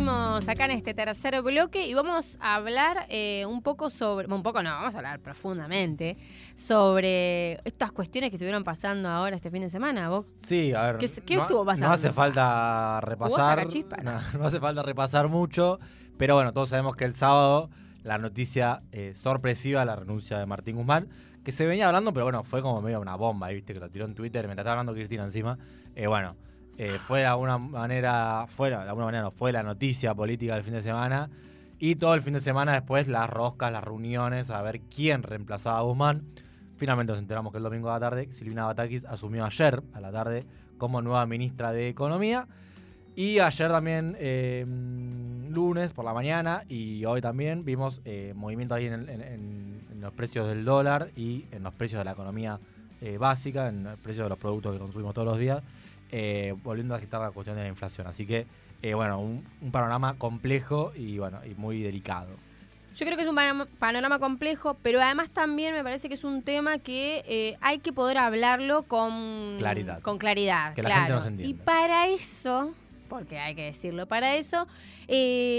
acá en este tercer bloque y vamos a hablar eh, un poco sobre, un poco no, vamos a hablar profundamente sobre estas cuestiones que estuvieron pasando ahora este fin de semana. ¿Vos? Sí, a ver. ¿Qué, qué estuvo pasando? No hace falta repasar. No, no, hace falta repasar mucho, pero bueno, todos sabemos que el sábado la noticia eh, sorpresiva, la renuncia de Martín Guzmán, que se venía hablando, pero bueno, fue como medio una bomba, ¿viste? Que lo tiró en Twitter mientras estaba hablando Cristina encima. Eh, bueno eh, fue de alguna manera, fue, de alguna manera no, fue la noticia política del fin de semana. Y todo el fin de semana después las roscas, las reuniones, a ver quién reemplazaba a Guzmán. Finalmente nos enteramos que el domingo a la tarde Silvina Batakis asumió ayer a la tarde como nueva ministra de Economía. Y ayer también, eh, lunes por la mañana y hoy también vimos eh, movimiento ahí en, los precios del dólar y en los precios de la economía básica, en los precios de los productos que consumimos todos los días. Eh, volviendo a agitar la cuestión de la inflación. Así que, eh, bueno, un, panorama complejo y, bueno, y muy delicado. Yo creo que es un panorama complejo, pero además también me parece que es un tema que eh, hay que poder hablarlo con claridad. Con claridad, que claro. la gente nos entienda. Y para eso, porque hay que decirlo, para eso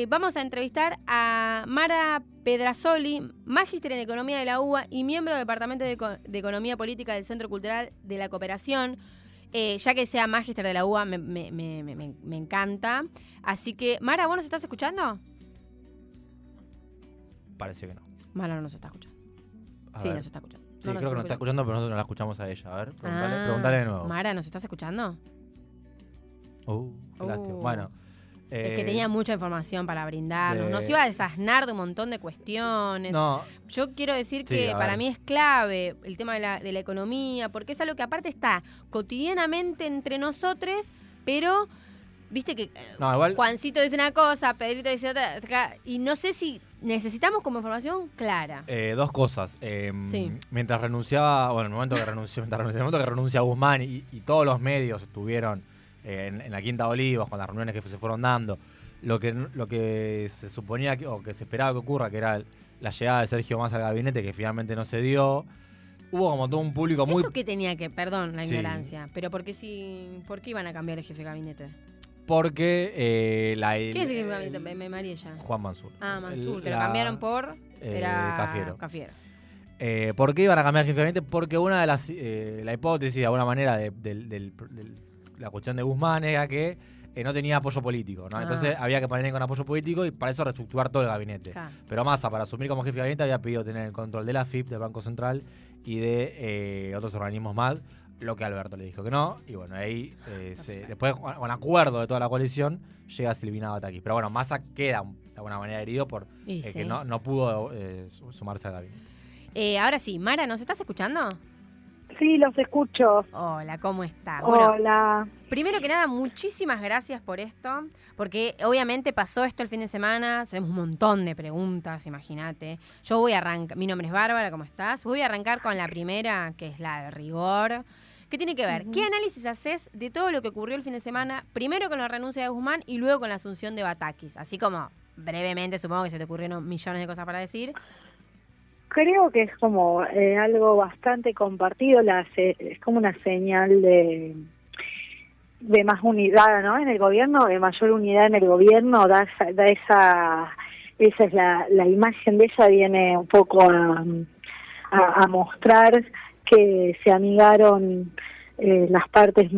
vamos a entrevistar a Mara Pedrasoli, magíster en Economía de la UBA y miembro del Departamento de, de Economía Política del Centro Cultural de la Cooperación. Eh, ya que sea magister de la UBA, me, encanta. Así que, Mara, ¿vos nos estás escuchando? Parece que no. Mara no nos está escuchando. sí, nos está escuchando. Sí, creo que nos está escuchando, pero nosotros no la escuchamos a ella. A ver, preguntale, de nuevo. Mara, ¿nos estás escuchando? Uh, qué uh. Bueno es que eh, tenía mucha información para brindarnos. Nos iba a desasnar de un montón de cuestiones. No. Yo quiero decir que para mí es clave el tema de la, de la economía, porque es algo que aparte está cotidianamente entre nosotros, pero viste que Juancito dice una cosa, Pedrito dice otra, y no sé si necesitamos como información clara. Eh, dos cosas. Em, mientras renunciaba, bueno, en el momento que renunció, en el momento que renuncia Guzmán y, y todos los medios estuvieron en, la Quinta Olivos, con las reuniones que se fueron dando, lo que, lo que se suponía que, o que se esperaba que ocurra, que era la llegada de Sergio Massa al gabinete, que finalmente no se dio. Hubo como todo un público muy... ¿Eso que tenía que, perdón la ignorancia, pero ¿por qué, si, ¿por qué iban a cambiar el jefe de gabinete? Porque eh, la... ¿Quién es el jefe de gabinete? Me, María ya. Juan Mansur. Ah, Mansur, que lo cambiaron por... Eh, era Cafiero. Cafiero. Eh, ¿Por qué iban a cambiar el jefe de gabinete? Porque una de las... Eh, la hipótesis, de alguna manera, del la cuestión de Guzmán era que eh, no tenía apoyo político, ¿no? Entonces ah. había que poner con apoyo político y para eso reestructurar todo el gabinete. Pero Massa, para asumir como jefe de gabinete, había pedido tener el control de la FIP, del Banco Central y de eh, otros organismos más, lo que Alberto le dijo que no. Y bueno, ahí, eh, después, con acuerdo de toda la coalición, llega Silvina Bataki. Pero bueno, Massa queda de alguna manera herido por que no, no pudo sumarse al gabinete. ahora sí, Mara, ¿nos estás escuchando? Sí, los escucho. Hola, ¿cómo está? Hola. primero que nada, muchísimas gracias por esto, porque obviamente pasó esto el fin de semana, tenemos un montón de preguntas, imagínate. Yo voy a arrancar, mi nombre es Bárbara, ¿cómo estás? Voy a arrancar con la primera, que es la de rigor. ¿Qué tiene que ver? ¿Qué análisis haces de todo lo que ocurrió el fin de semana, primero con la renuncia de Guzmán y luego con la asunción de Batakis? Así como brevemente, supongo que se te ocurrieron millones de cosas para decir, creo que es como eh, algo bastante compartido, la, es como una señal de de más unidad ¿no? en el gobierno, de mayor unidad en el gobierno, da, da esa, esa es la, la imagen de ella, viene un poco a, a, mostrar que se amigaron eh, las partes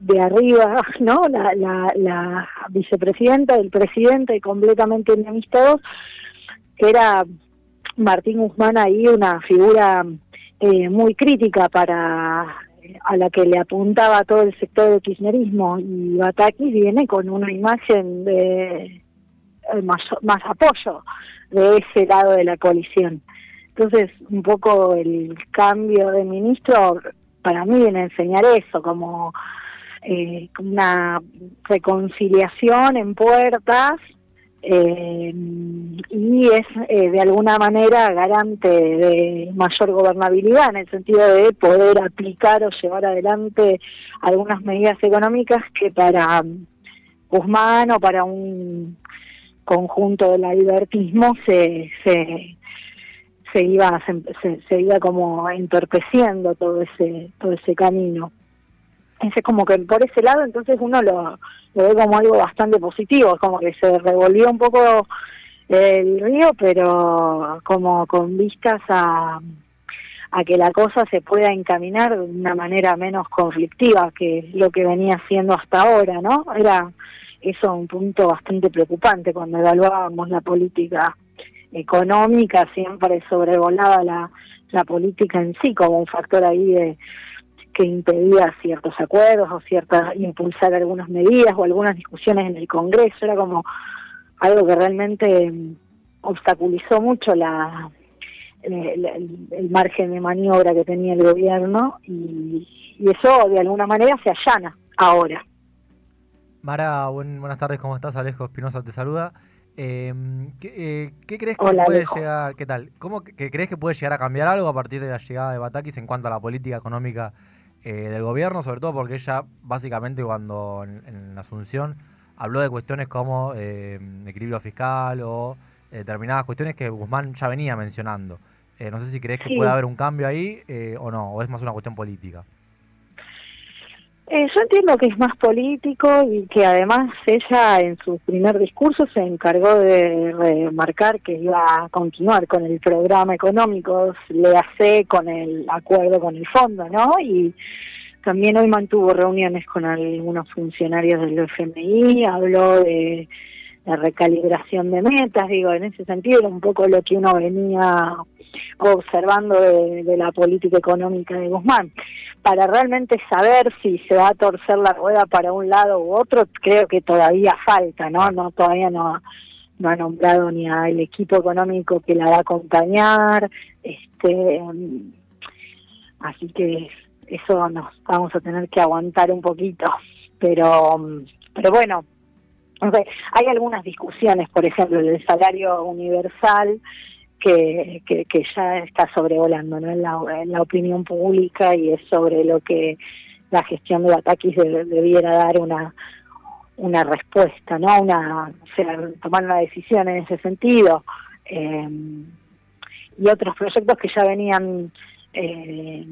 de arriba, ¿no? La, la, la vicepresidenta, el presidente, completamente enemistados, que era Martín Guzmán ahí una figura eh, muy crítica para a la que le apuntaba todo el sector del kirchnerismo y Batakis viene con una imagen de eh, más, más apoyo de ese lado de la coalición. Entonces, un poco el cambio de ministro para mí viene a enseñar eso, como eh, una reconciliación en puertas eh, y es eh, de alguna manera garante de mayor gobernabilidad en el sentido de poder aplicar o llevar adelante algunas medidas económicas que para Guzmán o para un conjunto del libertismo se, se, iba se, se, iba como entorpeciendo todo ese todo ese camino. Como que por ese lado entonces uno lo, lo ve como algo bastante positivo, como que se revolvió un poco el río, pero como con vistas a, a que la cosa se pueda encaminar de una manera menos conflictiva que lo que venía siendo hasta ahora, ¿no? Era eso un punto bastante preocupante cuando evaluábamos la política económica, siempre sobrevolaba la, la política en sí como un factor ahí de que impedía ciertos acuerdos o ciertas impulsar algunas medidas o algunas discusiones en el Congreso era como algo que realmente mm, obstaculizó mucho la el, margen de maniobra que tenía el gobierno y, eso de alguna manera se allana ahora. Mara, buenas tardes, ¿cómo estás? Alejo Espinosa te saluda. Em, eh, ¿qué, crees que puede llegar, qué tal? ¿Cómo que, crees que puede llegar a cambiar algo a partir de la llegada de Batakis en cuanto a la política económica eh, del gobierno? Sobre todo porque ella, básicamente, cuando en, Asunción habló de cuestiones como em, equilibrio fiscal o eh, determinadas cuestiones que Guzmán ya venía mencionando. no sé si crees que puede haber un cambio ahí o no, o es más una cuestión política. Eh, yo entiendo que es más político y que además ella en su primer discurso se encargó de remarcar que iba a continuar con el programa económico, le hace con el acuerdo con el fondo, ¿no? Y también hoy mantuvo reuniones con algunos funcionarios del FMI, habló de recalibración de metas, digo, en ese sentido era un poco lo que uno venía observando de, la política económica de Guzmán. Para realmente saber si se va a torcer la rueda para un lado u otro, creo que todavía falta, ¿no? no todavía no, no ha nombrado ni al equipo económico que la va a acompañar, este, así que eso nos vamos a tener que aguantar un poquito, pero, pero bueno, hay algunas discusiones, por ejemplo, del salario universal, que, que, ya está sobrevolando ¿no? en, la, opinión pública y es sobre lo que la gestión de Batakis debiera dar una una respuesta, ¿no? Una, tomar una decisión en ese sentido. Eh, y otros proyectos que ya venían eh,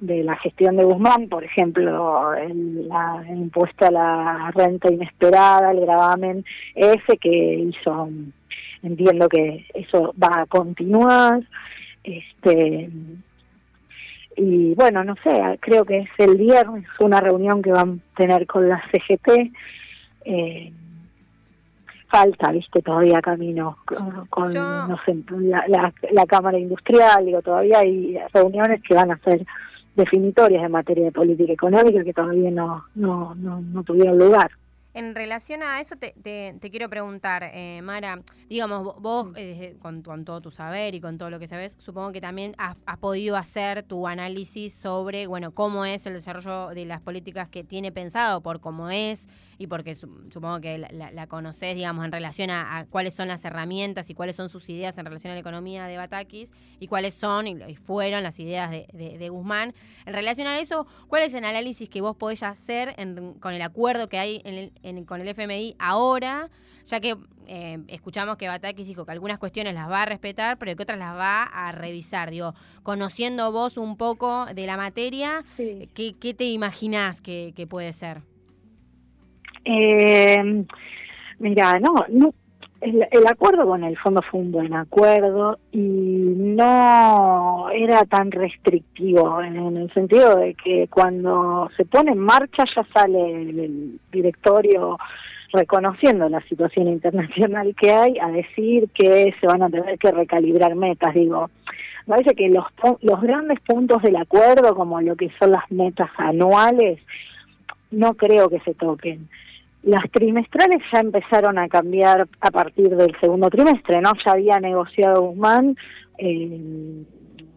de la gestión de Guzmán, por ejemplo, el, la, impuesto a la renta inesperada, el gravamen ese que hizo entiendo que eso va a continuar. Este, y bueno, no sé, creo que es el viernes una reunión que van a tener con la CGT. Eh, falta, viste, todavía camino con, no sé, la, la, Cámara Industrial, digo, todavía hay reuniones que van a ser definitorias en materia de política económica que todavía no, no, no, no tuvieron lugar. En relación a eso, te, te, quiero preguntar, eh, Mara, digamos, vos eh, con, todo tu saber y con todo lo que sabes, supongo que también has, podido hacer tu análisis sobre, bueno, cómo es el desarrollo de las políticas que tiene pensado, por cómo es y porque supongo que la, conoces, digamos, en relación a, cuáles son las herramientas y cuáles son sus ideas en relación a la economía de Batakis y cuáles son y, fueron las ideas de, Guzmán. En relación a eso, ¿cuál es el análisis que vos podés hacer con el acuerdo que hay con el FMI ahora? Ya que eh, escuchamos que Batakis dijo que algunas cuestiones las va a respetar, pero que otras las va a revisar. Digo, conociendo vos un poco de la materia, ¿qué, te imaginás que puede ser? Eh, mira, no, no el, acuerdo con el fondo fue un buen acuerdo y no era tan restrictivo en, el sentido de que cuando se pone en marcha ya sale el, directorio reconociendo la situación internacional que hay a decir que se van a tener que recalibrar metas. Digo, parece que los, los grandes puntos del acuerdo, como lo que son las metas anuales, no creo que se toquen. Las trimestrales ya empezaron a cambiar a partir del segundo trimestre, ¿no? Ya había negociado Guzmán eh,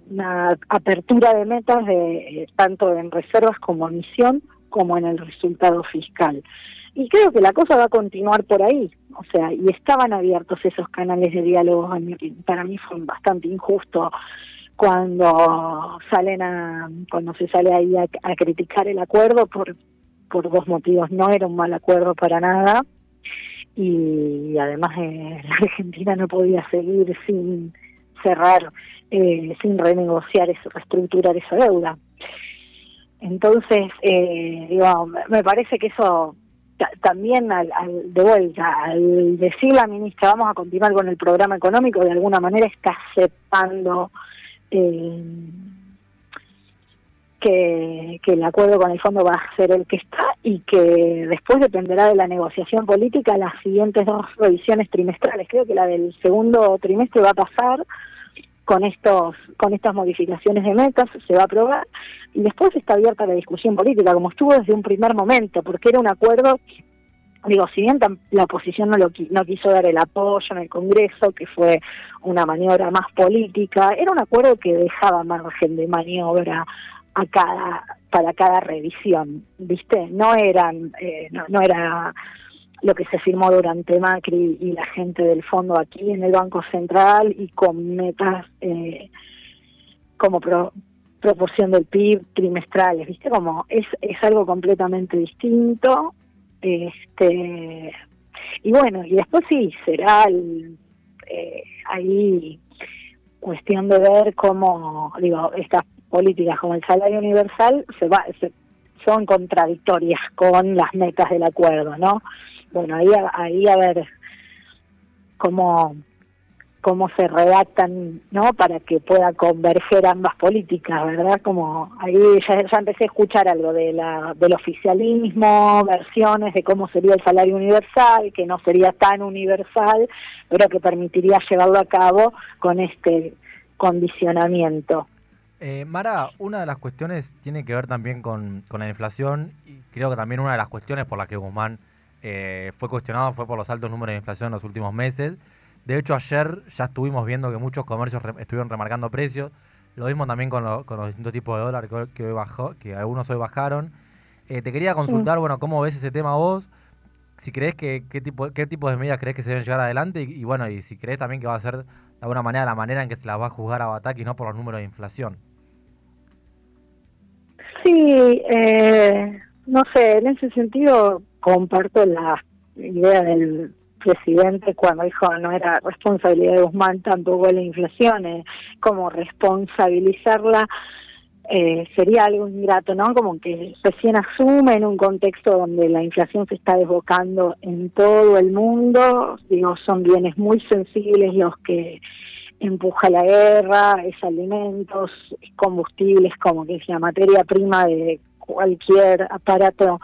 una apertura de metas de eh, tanto en reservas como emisión como en el resultado fiscal. Y creo que la cosa va a continuar por ahí, o sea, y estaban abiertos esos canales de diálogo, para mí fue bastante injusto cuando salen a, cuando se sale ahí a criticar el acuerdo por por dos motivos. No era un mal acuerdo para nada y además eh, la Argentina no podía seguir sin cerrar, eh, sin renegociar, eso, reestructurar esa deuda. entonces, eh, digo, me parece que eso también al, de vuelta, al decir la ministra vamos a continuar con el programa económico, de alguna manera está aceptando eh, que, el acuerdo con el fondo va a ser el que está y que después dependerá de la negociación política las siguientes dos revisiones trimestrales. Creo que la del segundo trimestre va a pasar con estos con estas modificaciones de metas se va a aprobar y después está abierta la discusión política como estuvo desde un primer momento porque era un acuerdo digo si bien la oposición no lo no quiso dar el apoyo en el Congreso que fue una maniobra más política era un acuerdo que dejaba margen de maniobra a cada para cada revisión viste no eran eh, no, era lo que se firmó durante Macri y la gente del fondo aquí en el Banco Central y con metas eh, como proporción del PIB trimestrales, ¿viste? Como es, es algo completamente distinto. este Y bueno, y después sí, será eh, ahí cuestión de ver cómo, digo, estas políticas como el salario universal se va, son contradictorias con las metas del acuerdo, ¿no? bueno, ahí, ahí a ver cómo, cómo se redactan, ¿no? Para que pueda converger ambas políticas, ¿verdad? Como ahí ya, ya empecé a escuchar algo de la, del oficialismo, versiones de cómo sería el salario universal, que no sería tan universal, pero que permitiría llevarlo a cabo con este condicionamiento. Eh, Mara, una de las cuestiones tiene que ver también con, con la inflación y creo que también una de las cuestiones por las que Guzmán eh, fue cuestionado fue por los altos números de inflación en los últimos meses. De hecho, ayer ya estuvimos viendo que muchos comercios estuvieron remarcando precios. Lo mismo también con, los distintos tipos de dólar que, hoy bajó, que algunos hoy bajaron. Eh, te quería consultar, bueno, ¿cómo ves ese tema vos? Si crees que qué tipo, qué tipo de medidas crees que se deben llevar adelante y, bueno, y si crees también que va a ser alguna manera la manera en que se las va a juzgar a Bataki, no por los números de inflación. Sí, eh, no sé, en ese sentido comparto la idea del presidente cuando dijo no era responsabilidad de Guzmán tampoco la inflación, eh, como responsabilizarla eh, sería algo ingrato, ¿no? Como que recién asume en un contexto donde la inflación se está desbocando en todo el mundo, digo, son bienes muy sensibles los que empuja la guerra, es alimentos, es combustibles, como que es la materia prima de cualquier aparato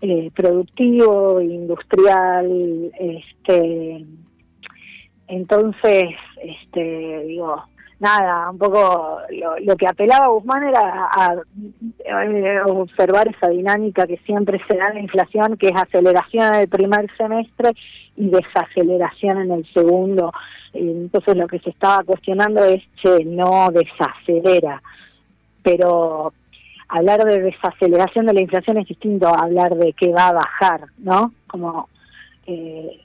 eh, productivo, industrial, este, entonces, este, digo, nada, un poco lo, que apelaba Guzmán era a, observar esa dinámica que siempre se da en la inflación, que es aceleración en el primer semestre y desaceleración en el segundo. Entonces lo que se estaba cuestionando es, que no desacelera, pero hablar de desaceleración de la inflación es distinto a hablar de que va a bajar, ¿no? Como eh,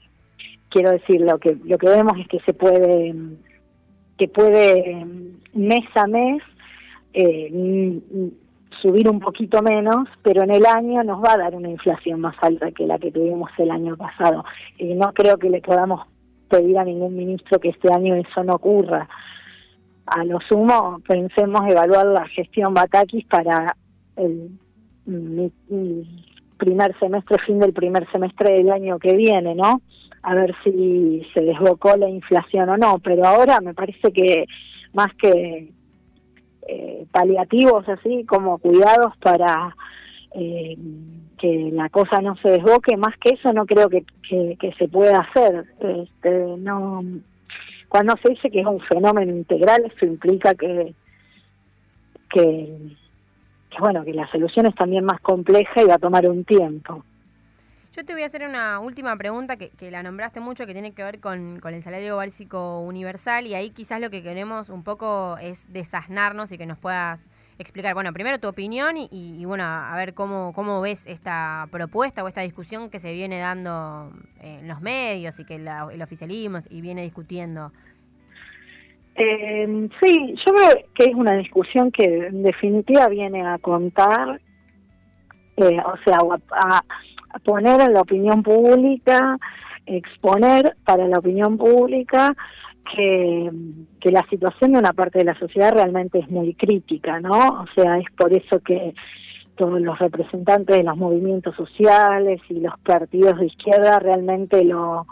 quiero decir, lo que lo que vemos es que se puede que puede mes a mes eh, subir un poquito menos, pero en el año nos va a dar una inflación más alta que la que tuvimos el año pasado. Y no creo que le podamos pedir a ningún ministro que este año eso no ocurra a lo sumo pensemos evaluar la gestión Batakis para el, primer semestre, fin del primer semestre del año que viene, ¿no? A ver si se desbocó la inflación o no, pero ahora me parece que más que eh, paliativos así como cuidados para eh, que la cosa no se desboque, más que eso no creo que, que, que se pueda hacer. Este, no cuando se dice que es un fenómeno integral, eso implica que, que, bueno, que la solución es también más compleja y va a tomar un tiempo. Yo te voy a hacer una última pregunta que, que la nombraste mucho, que tiene que ver con, con, el salario básico universal, y ahí quizás lo que queremos un poco es desasnarnos y que nos puedas explicar, bueno, primero tu opinión y, bueno, a ver cómo, cómo ves esta propuesta o esta discusión que se viene dando en los medios y que el oficialismo y viene discutiendo. Eh, sí, yo creo que es una discusión que en definitiva viene a contar, eh, o sea, a poner en la opinión pública, exponer para la opinión pública que, que la situación de una parte de la sociedad realmente es muy crítica, ¿no? O sea, es por eso que todos los representantes de los movimientos sociales y los partidos de izquierda realmente lo,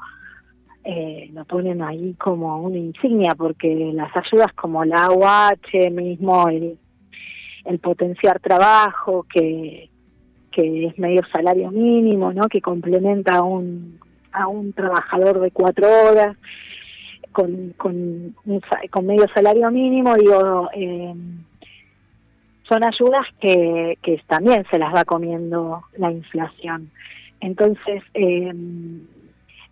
eh, lo ponen ahí como una insignia, porque las ayudas como la AUH mismo, el, el potenciar trabajo, que, que es medio salario mínimo, ¿no? que complementa a un, a un trabajador de cuatro horas, con, con, con medio salario mínimo, digo, eh, son ayudas que, que también se las va comiendo la inflación. Entonces, eh,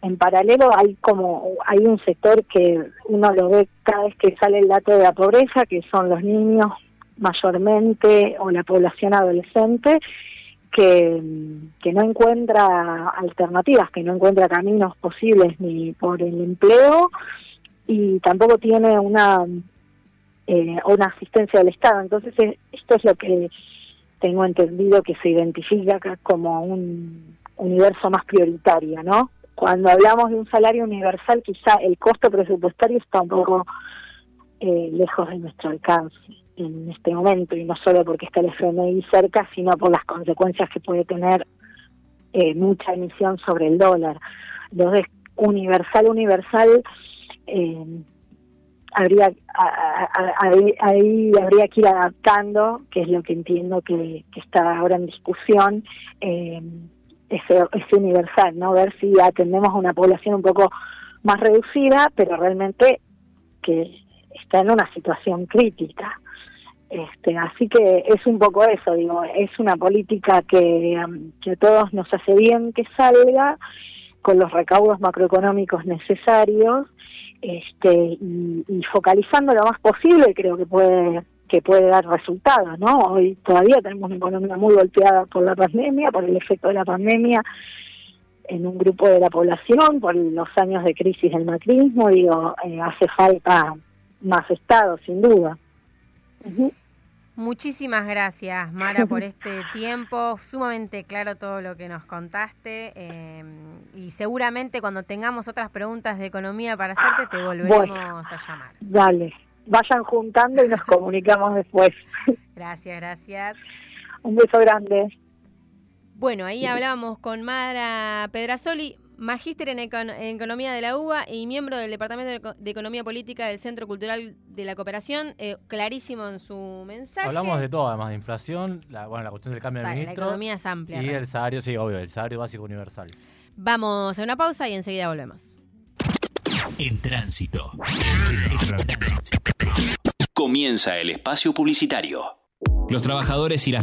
en paralelo hay como hay un sector que uno lo ve cada vez que sale el dato de la pobreza, que son los niños mayormente o la población adolescente, que, no encuentra alternativas, que no encuentra caminos posibles ni por el empleo y tampoco tiene una eh, una asistencia del Estado. Entonces, esto es lo que tengo entendido que se identifica acá como un universo más prioritario, ¿no? Cuando hablamos de un salario universal, quizá el costo presupuestario está un poco eh, lejos de nuestro alcance en este momento, y no solo porque está el FMI cerca, sino por las consecuencias que puede tener eh, mucha emisión sobre el dólar. Entonces, universal, universal, eh, habría ahí, habría que ir adaptando, que es lo que entiendo que, está ahora en discusión, eh, ese, ese universal, ¿no? Ver si atendemos a una población un poco más reducida, pero realmente que está en una situación crítica. Este, así que es un poco eso, digo, es una política que, que a todos nos hace bien que salga con los recaudos macroeconómicos necesarios este, y, focalizando lo más posible creo que puede que puede dar resultados, ¿no? Hoy todavía tenemos una economía muy golpeada por la pandemia, por el efecto de la pandemia en un grupo de la población, por los años de crisis del macrismo, digo, eh, hace falta más Estado, sin duda. Muchísimas gracias, Mara, por este tiempo. Sumamente claro todo lo que nos contaste. Eh, y seguramente cuando tengamos otras preguntas de economía para hacerte, te volveremos a llamar. Dale, vayan juntando y nos comunicamos después. Gracias, gracias. Un beso grande. Bueno, ahí hablábamos con Mara Pedrasoli magíster en, Economía de la UBA y miembro del Departamento de, Economía Política del Centro Cultural de la Cooperación. Eh, clarísimo en su mensaje. Hablamos de todo, además de inflación, la, bueno, la cuestión del cambio de ministro. La economía es amplia. Y el salario, sí, obvio, el salario básico universal. Vamos a una pausa y enseguida volvemos. En tránsito. Comienza el espacio publicitario. Los trabajadores y las